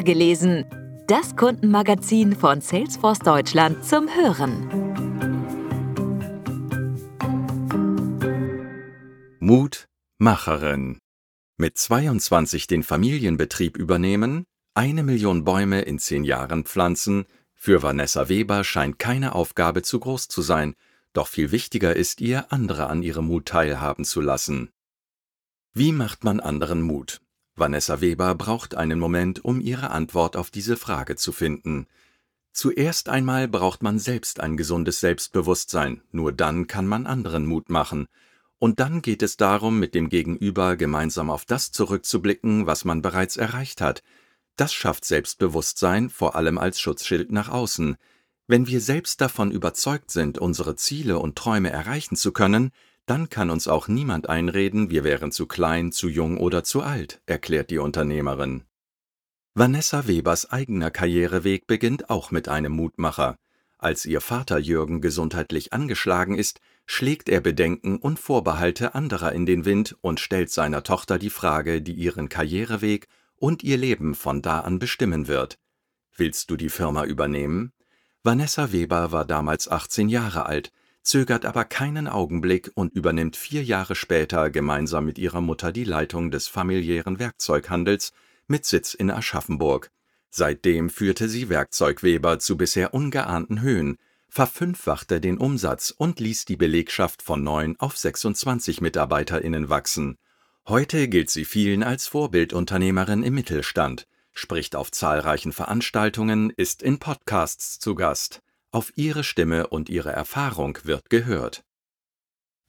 gelesen. Das Kundenmagazin von Salesforce Deutschland zum Hören. Mut, Macherin. Mit 22 den Familienbetrieb übernehmen, eine Million Bäume in zehn Jahren pflanzen, für Vanessa Weber scheint keine Aufgabe zu groß zu sein, doch viel wichtiger ist ihr, andere an ihrem Mut teilhaben zu lassen. Wie macht man anderen Mut? Vanessa Weber braucht einen Moment, um ihre Antwort auf diese Frage zu finden. Zuerst einmal braucht man selbst ein gesundes Selbstbewusstsein, nur dann kann man anderen Mut machen. Und dann geht es darum, mit dem Gegenüber gemeinsam auf das zurückzublicken, was man bereits erreicht hat. Das schafft Selbstbewusstsein, vor allem als Schutzschild nach außen. Wenn wir selbst davon überzeugt sind, unsere Ziele und Träume erreichen zu können, dann kann uns auch niemand einreden, wir wären zu klein, zu jung oder zu alt, erklärt die Unternehmerin. Vanessa Webers eigener Karriereweg beginnt auch mit einem Mutmacher. Als ihr Vater Jürgen gesundheitlich angeschlagen ist, schlägt er Bedenken und Vorbehalte anderer in den Wind und stellt seiner Tochter die Frage, die ihren Karriereweg und ihr Leben von da an bestimmen wird. Willst du die Firma übernehmen? Vanessa Weber war damals 18 Jahre alt, zögert aber keinen Augenblick und übernimmt vier Jahre später gemeinsam mit ihrer Mutter die Leitung des familiären Werkzeughandels mit Sitz in Aschaffenburg. Seitdem führte sie Werkzeugweber zu bisher ungeahnten Höhen, verfünffachte den Umsatz und ließ die Belegschaft von neun auf 26 MitarbeiterInnen wachsen. Heute gilt sie vielen als Vorbildunternehmerin im Mittelstand, spricht auf zahlreichen Veranstaltungen, ist in Podcasts zu Gast. Auf ihre Stimme und ihre Erfahrung wird gehört.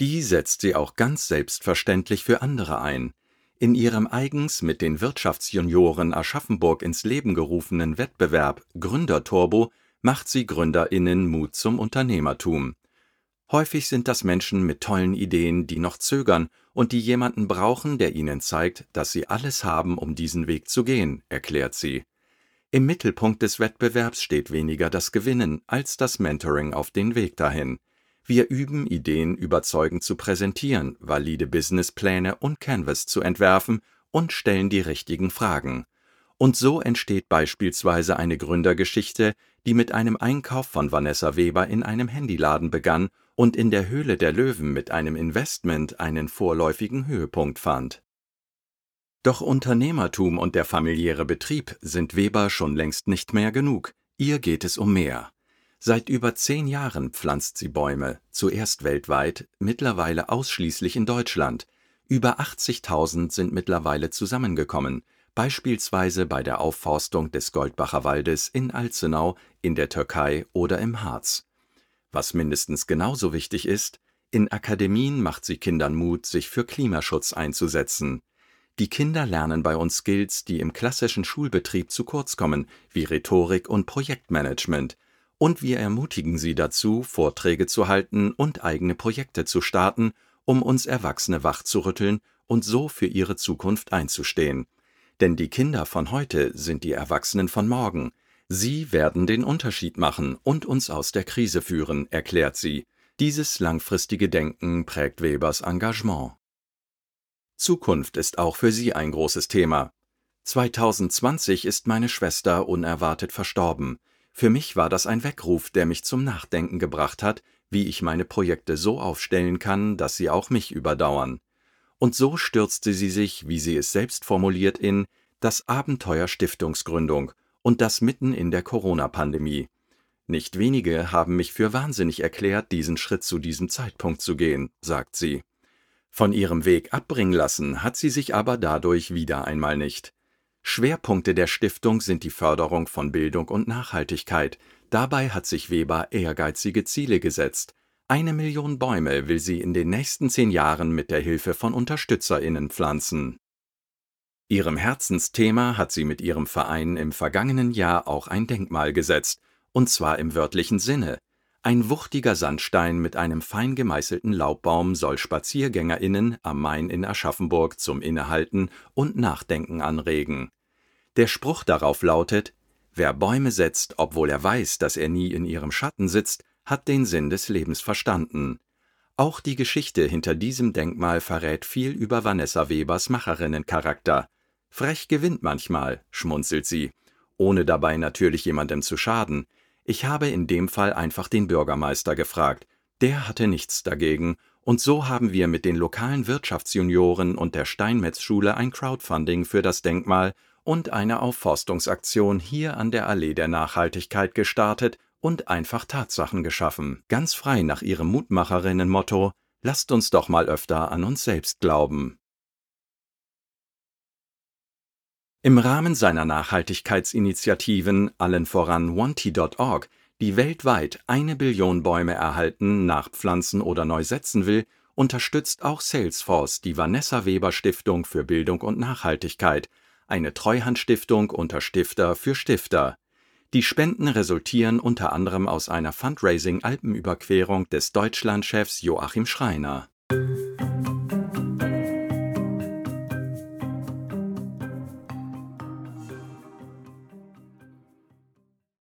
Die setzt sie auch ganz selbstverständlich für andere ein. In ihrem eigens mit den Wirtschaftsjunioren Aschaffenburg ins Leben gerufenen Wettbewerb Gründerturbo macht sie GründerInnen Mut zum Unternehmertum. Häufig sind das Menschen mit tollen Ideen, die noch zögern und die jemanden brauchen, der ihnen zeigt, dass sie alles haben, um diesen Weg zu gehen, erklärt sie. Im Mittelpunkt des Wettbewerbs steht weniger das Gewinnen als das Mentoring auf den Weg dahin. Wir üben, Ideen überzeugend zu präsentieren, valide Businesspläne und Canvas zu entwerfen und stellen die richtigen Fragen. Und so entsteht beispielsweise eine Gründergeschichte, die mit einem Einkauf von Vanessa Weber in einem Handyladen begann und in der Höhle der Löwen mit einem Investment einen vorläufigen Höhepunkt fand doch Unternehmertum und der familiäre Betrieb sind Weber schon längst nicht mehr genug. Ihr geht es um mehr. Seit über zehn Jahren pflanzt sie Bäume, zuerst weltweit, mittlerweile ausschließlich in Deutschland. Über 80.000 sind mittlerweile zusammengekommen, beispielsweise bei der Aufforstung des Goldbacher Waldes in Alzenau, in der Türkei oder im Harz. Was mindestens genauso wichtig ist, in Akademien macht sie Kindern Mut, sich für Klimaschutz einzusetzen. Die Kinder lernen bei uns Skills, die im klassischen Schulbetrieb zu kurz kommen, wie Rhetorik und Projektmanagement, und wir ermutigen sie dazu, Vorträge zu halten und eigene Projekte zu starten, um uns Erwachsene wachzurütteln und so für ihre Zukunft einzustehen. Denn die Kinder von heute sind die Erwachsenen von morgen. Sie werden den Unterschied machen und uns aus der Krise führen, erklärt sie. Dieses langfristige Denken prägt Webers Engagement. Zukunft ist auch für sie ein großes Thema. 2020 ist meine Schwester unerwartet verstorben. Für mich war das ein Weckruf, der mich zum Nachdenken gebracht hat, wie ich meine Projekte so aufstellen kann, dass sie auch mich überdauern. Und so stürzte sie sich, wie sie es selbst formuliert, in das Abenteuer Stiftungsgründung und das mitten in der Corona-Pandemie. Nicht wenige haben mich für wahnsinnig erklärt, diesen Schritt zu diesem Zeitpunkt zu gehen, sagt sie. Von ihrem Weg abbringen lassen hat sie sich aber dadurch wieder einmal nicht. Schwerpunkte der Stiftung sind die Förderung von Bildung und Nachhaltigkeit. Dabei hat sich Weber ehrgeizige Ziele gesetzt. Eine Million Bäume will sie in den nächsten zehn Jahren mit der Hilfe von UnterstützerInnen pflanzen. Ihrem Herzensthema hat sie mit ihrem Verein im vergangenen Jahr auch ein Denkmal gesetzt, und zwar im wörtlichen Sinne. Ein wuchtiger Sandstein mit einem fein gemeißelten Laubbaum soll SpaziergängerInnen am Main in Aschaffenburg zum Innehalten und Nachdenken anregen. Der Spruch darauf lautet: Wer Bäume setzt, obwohl er weiß, dass er nie in ihrem Schatten sitzt, hat den Sinn des Lebens verstanden. Auch die Geschichte hinter diesem Denkmal verrät viel über Vanessa Webers Macherinnencharakter. Frech gewinnt manchmal, schmunzelt sie ohne dabei natürlich jemandem zu schaden. Ich habe in dem Fall einfach den Bürgermeister gefragt. Der hatte nichts dagegen, und so haben wir mit den lokalen Wirtschaftsjunioren und der Steinmetz-Schule ein Crowdfunding für das Denkmal und eine Aufforstungsaktion hier an der Allee der Nachhaltigkeit gestartet und einfach Tatsachen geschaffen. Ganz frei nach ihrem Mutmacherinnen-Motto: Lasst uns doch mal öfter an uns selbst glauben. Im Rahmen seiner Nachhaltigkeitsinitiativen, allen voran Wanty.org, die weltweit eine Billion Bäume erhalten, nachpflanzen oder neu setzen will, unterstützt auch Salesforce die Vanessa Weber Stiftung für Bildung und Nachhaltigkeit, eine Treuhandstiftung unter Stifter für Stifter. Die Spenden resultieren unter anderem aus einer Fundraising-Alpenüberquerung des Deutschlandchefs Joachim Schreiner